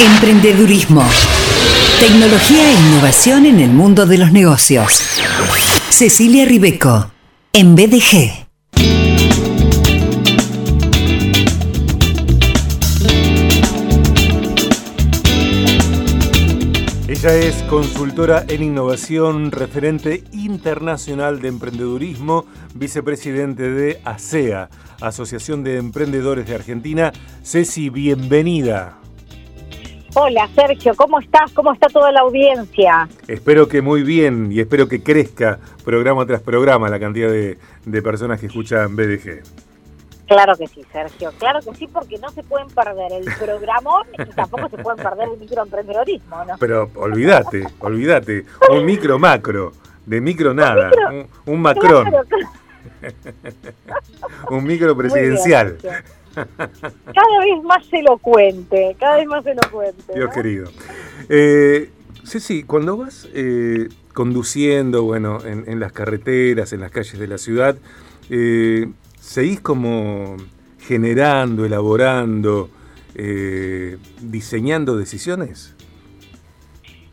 Emprendedurismo. Tecnología e innovación en el mundo de los negocios. Cecilia Ribeco, en BDG. Ella es consultora en innovación, referente internacional de emprendedurismo, vicepresidente de ASEA, Asociación de Emprendedores de Argentina. Ceci, bienvenida. Hola Sergio, ¿cómo estás? ¿Cómo está toda la audiencia? Espero que muy bien y espero que crezca programa tras programa la cantidad de, personas que escuchan BDG. Claro que sí, Sergio, claro que sí, porque no se pueden perder el programón y tampoco se pueden perder el microemprendedorismo, ¿no? Pero olvídate, olvídate, un micro macro, de micro nada, un, macrón, un micro presidencial. Cada vez más elocuente, cada vez más elocuente. Dios querido. Eh, sí, cuando vas eh, conduciendo, bueno, en, las carreteras, en las calles de la ciudad, eh, ¿seguís como generando, elaborando, eh, diseñando decisiones?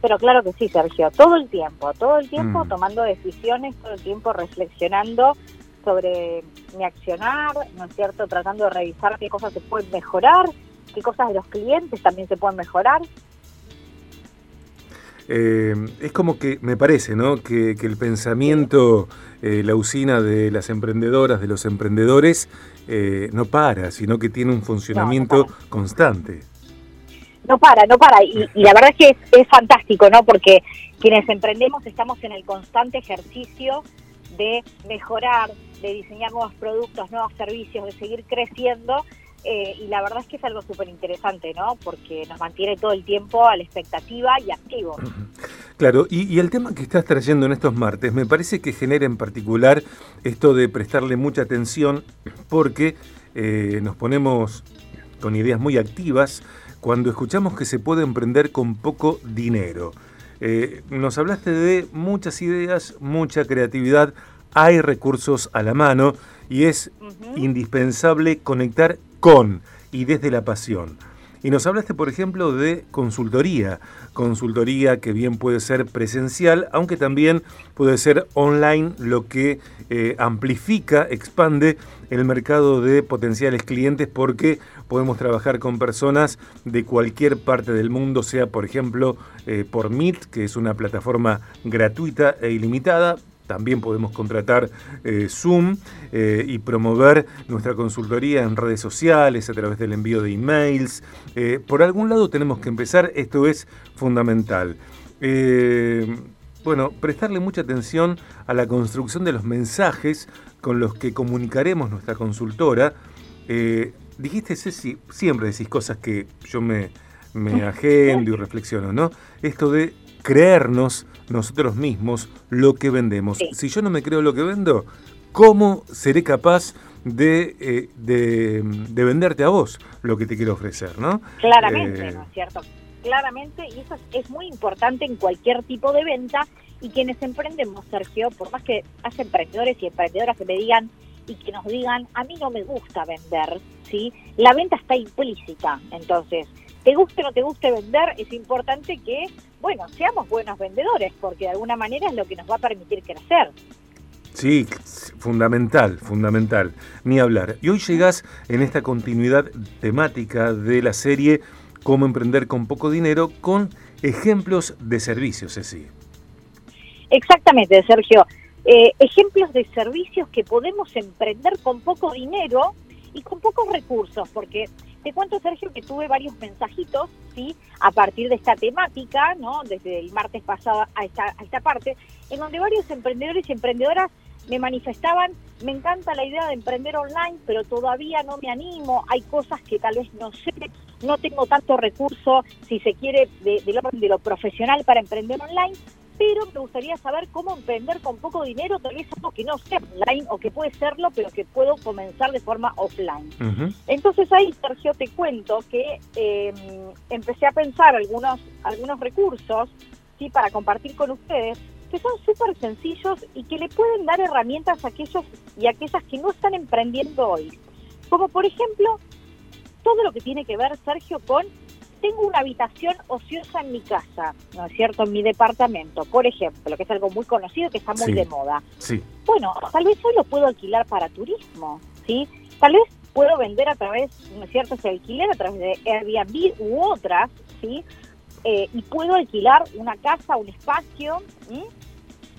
Pero claro que sí, Sergio, todo el tiempo, todo el tiempo mm. tomando decisiones, todo el tiempo reflexionando sobre mi accionar, ¿no es cierto? Tratando de revisar qué cosas se pueden mejorar, qué cosas de los clientes también se pueden mejorar. Eh, es como que me parece, ¿no? Que, el pensamiento, eh, la usina de las emprendedoras, de los emprendedores, eh, no para, sino que tiene un funcionamiento constante. No para, no para. Y, la verdad es que es fantástico, ¿no? Porque quienes emprendemos estamos en el constante ejercicio de mejorar, de diseñar nuevos productos, nuevos servicios, de seguir creciendo. Eh, y la verdad es que es algo súper interesante, ¿no? Porque nos mantiene todo el tiempo a la expectativa y activo. Claro, y, el tema que estás trayendo en estos martes me parece que genera en particular esto de prestarle mucha atención porque eh, nos ponemos con ideas muy activas cuando escuchamos que se puede emprender con poco dinero. Eh, nos hablaste de muchas ideas, mucha creatividad, hay recursos a la mano y es indispensable conectar con y desde la pasión. Y nos hablaste, por ejemplo, de consultoría. Consultoría que bien puede ser presencial, aunque también puede ser online, lo que eh, amplifica, expande el mercado de potenciales clientes porque podemos trabajar con personas de cualquier parte del mundo, sea por ejemplo eh, por Meet, que es una plataforma gratuita e ilimitada, también podemos contratar eh, Zoom eh, y promover nuestra consultoría en redes sociales, a través del envío de emails. Eh, por algún lado tenemos que empezar, esto es fundamental. bueno, prestarle mucha atención a la construcción de los mensajes con los que comunicaremos nuestra consultora. dijiste, Ceci, siempre decís cosas que yo me, me agendo y reflexiono, ¿no? Esto de creernos nosotros mismos lo que vendemos. Si yo no me creo lo que vendo, ¿cómo seré capaz de, eh, de, venderte a vos lo que te quiero ofrecer? ¿no? Claramente, eh, ¿no es cierto? Claramente, y eso es, muy importante en cualquier tipo de venta. Y quienes emprendemos, Sergio, por más que haya emprendedores y emprendedoras que me digan y que nos digan, a mí no me gusta vender, ¿sí? La venta está implícita. Entonces, te guste o no te guste vender, es importante que, bueno, seamos buenos vendedores, porque de alguna manera es lo que nos va a permitir crecer. Sí, fundamental, fundamental, ni hablar. Y hoy llegás en esta continuidad temática de la serie Cómo emprender con poco dinero con ejemplos de servicios, Ceci. Exactamente, Sergio. Eh, ejemplos de servicios que podemos emprender con poco dinero y con pocos recursos, porque te cuento, Sergio, que tuve varios mensajitos, ¿sí? A partir de esta temática, ¿no? Desde el martes pasado a esta, a esta parte, en donde varios emprendedores y emprendedoras me manifestaban, me encanta la idea de emprender online, pero todavía no me animo, hay cosas que tal vez no sé, no tengo tanto recurso, si se quiere, de, de lo profesional para emprender online, pero me gustaría saber cómo emprender con poco dinero, tal vez algo que no sea online o que puede serlo, pero que puedo comenzar de forma offline. Entonces ahí, Sergio, te cuento que em, empecé a pensar algunos, algunos recursos ¿sí? para compartir con ustedes que son súper sencillos y que le pueden dar herramientas a aquellos y a aquellas que no están emprendiendo hoy. Como por ejemplo, todo lo que tiene que ver, Sergio, con tengo una habitación ociosa en mi casa, ¿no es cierto? En mi departamento, por ejemplo, que es algo muy conocido, que está muy de moda. Sí. Bueno, tal vez hoy lo puedo alquilar para turismo, ¿sí? Tal vez puedo vender a través, ¿no es cierto?, ese alquiler a través de Airbnb u otras, ¿sí? Eh, y puedo alquilar una casa, un espacio,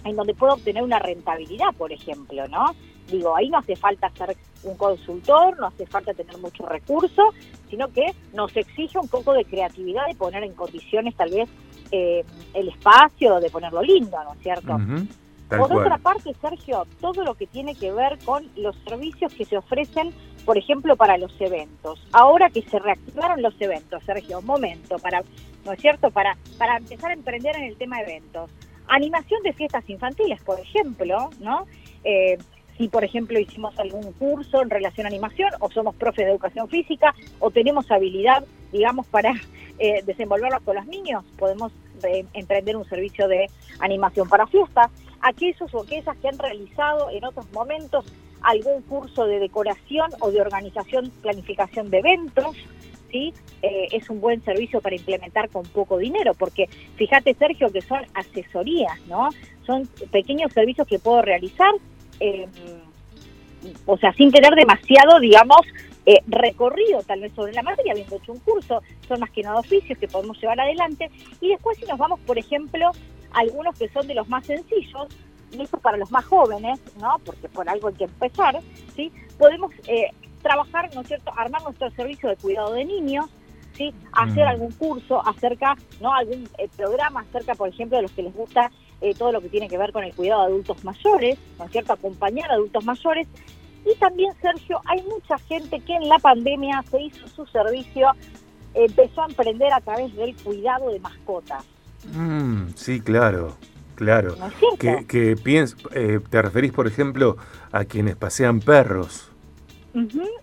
en donde puedo obtener una rentabilidad, por ejemplo, ¿no? Digo, ahí no hace falta ser un consultor, no hace falta tener mucho recurso, sino que nos exige un poco de creatividad de poner en condiciones tal vez eh, el espacio, de ponerlo lindo, ¿no es cierto? Por otra parte, Sergio, todo lo que tiene que ver con los servicios que se ofrecen, por ejemplo, para los eventos. Ahora que se reactivaron los eventos, Sergio, un momento, para, ¿no es cierto? Para, para empezar a emprender en el tema de eventos. Animación de fiestas infantiles, por ejemplo, ¿no? Eh, si, por ejemplo, hicimos algún curso en relación a animación, o somos profe de educación física, o tenemos habilidad, digamos, para eh, con los niños, podemos eh, emprender un servicio de animación para fiestas. Aquellos o aquellas que han realizado en otros momentos algún curso de decoración o de organización, planificación de eventos, ¿sí? Eh, es un buen servicio para implementar con poco dinero, porque fíjate, Sergio, que son asesorías, ¿no? Son pequeños servicios que puedo realizar eh, o sea, sin tener demasiado, digamos, eh, recorrido tal vez sobre la materia, habiendo hecho un curso, son más que nada oficios que podemos llevar adelante. Y después si nos vamos, por ejemplo, algunos que son de los más sencillos, y eso para los más jóvenes, ¿no? Porque por algo hay que empezar, ¿sí? Podemos eh, trabajar, ¿no es cierto?, armar nuestro servicio de cuidado de niños, ¿sí? Hacer mm. algún curso acerca, ¿no? Algún programa acerca, por ejemplo, de los que les gusta eh, todo lo que tiene que ver con el cuidado de adultos mayores, ¿no es cierto? Acompañar a adultos mayores. Y también, Sergio, hay mucha gente que en la pandemia se hizo su servicio, empezó a emprender a través del cuidado de mascotas. Mm, sí, claro, claro. que, que eh, te referís, por ejemplo, a quienes pasean perros.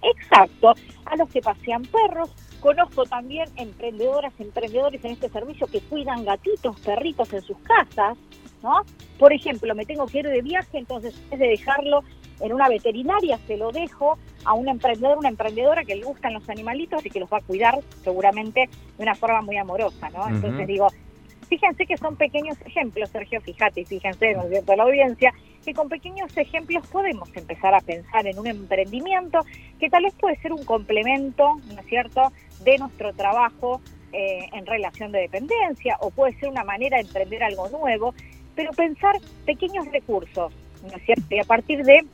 exacto, a los que pasean perros. Conozco también emprendedoras, emprendedores en este servicio que cuidan gatitos, perritos en sus casas. ¿no? Por ejemplo, me tengo que ir de viaje, entonces es de dejarlo en una veterinaria, se lo dejo a un emprendedor, una emprendedora que le gustan los animalitos y que los va a cuidar seguramente de una forma muy amorosa, ¿no? Entonces digo, fíjense que son pequeños ejemplos, Sergio, fíjate, fíjense, ¿no es cierto?, la audiencia, que con pequeños ejemplos podemos empezar a pensar en un emprendimiento que tal vez puede ser un complemento, ¿no es cierto?, de nuestro trabajo eh, en relación de dependencia o puede ser una manera de emprender algo nuevo pero pensar pequeños recursos, ¿no es cierto? Y a partir de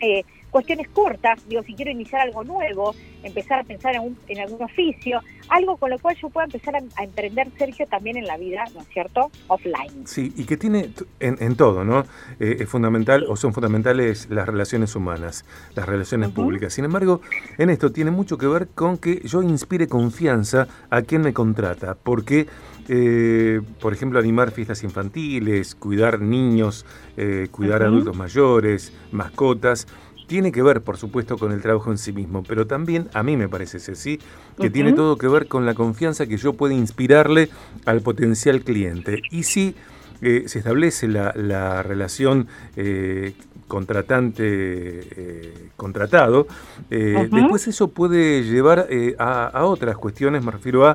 eh, cuestiones cortas, digo, si quiero iniciar algo nuevo, empezar a pensar en, en algún oficio, algo con lo cual yo pueda empezar a, emprender, Sergio, también en la vida, ¿no es cierto?, offline. Sí, y que tiene en, todo, ¿no? Eh, es fundamental o son fundamentales las relaciones humanas, las relaciones públicas. Sin embargo, en esto tiene mucho que ver con que yo inspire confianza a quien me contrata, porque... Eh, por ejemplo, animar fiestas infantiles, cuidar niños, eh, cuidar adultos mayores, mascotas, tiene que ver, por supuesto, con el trabajo en sí mismo, pero también, a mí me parece, sí, que tiene todo que ver con la confianza que yo puedo inspirarle al potencial cliente. Y si eh, se establece la, relación eh, contratante-contratado, eh, después eso puede llevar a, otras cuestiones, me refiero a,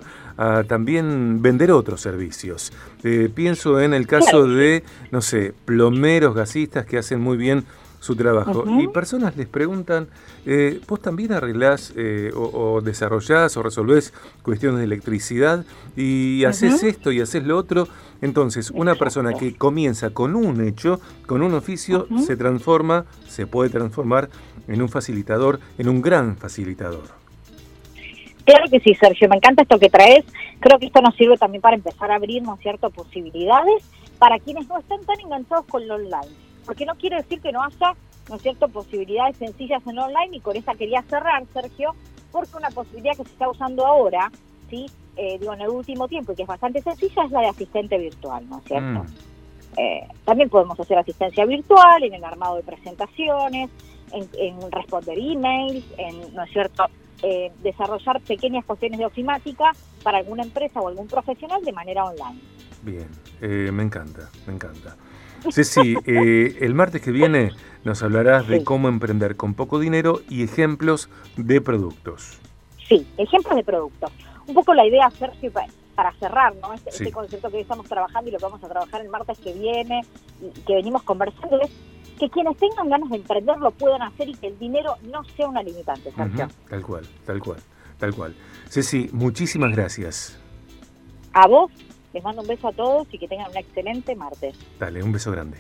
también vender otros servicios. pienso en el caso de, no sé, plomeros, gasistas que hacen muy bien su trabajo. Y personas les preguntan, eh, ¿vos también arreglás eh, o, desarrollás o resolvés cuestiones de electricidad y haces esto y haces lo otro? Entonces, una persona que comienza con un hecho, con un oficio, se transforma, se puede transformar en un facilitador, en un gran facilitador. Claro que sí, Sergio, me encanta esto que traes. Creo que esto nos sirve también para empezar a abrirnos ciertas posibilidades para quienes no están tan enganchados con lo online porque no quiere decir que no haya, ¿no es cierto?, posibilidades sencillas en online y con esa quería cerrar, Sergio, porque una posibilidad que se está usando ahora, ¿sí?, eh, digo, en el último tiempo y que es bastante sencilla es la de asistente virtual, ¿no es cierto? Mm. Eh, también podemos hacer asistencia virtual en el armado de presentaciones, en, responder emails, en, ¿no es cierto?, eh, desarrollar pequeñas cuestiones de ofimática para alguna empresa o algún profesional de manera online. Bien, me encanta, me encanta. Ceci, eh, el martes que viene nos hablarás de cómo emprender con poco dinero y ejemplos de productos. Sí, ejemplos de productos. un poco la idea, Sergio, para cerrar, ¿no? Este, este, concepto que hoy estamos trabajando y lo que vamos a trabajar el martes que viene y que venimos conversando es que quienes tengan ganas de emprender lo puedan hacer y que el dinero no sea una limitante, Sergio. Tal cual, tal cual, tal cual. Ceci, muchísimas gracias. A vos, les mando un beso a todos y que tengan un excelente martes. Dale, un beso grande.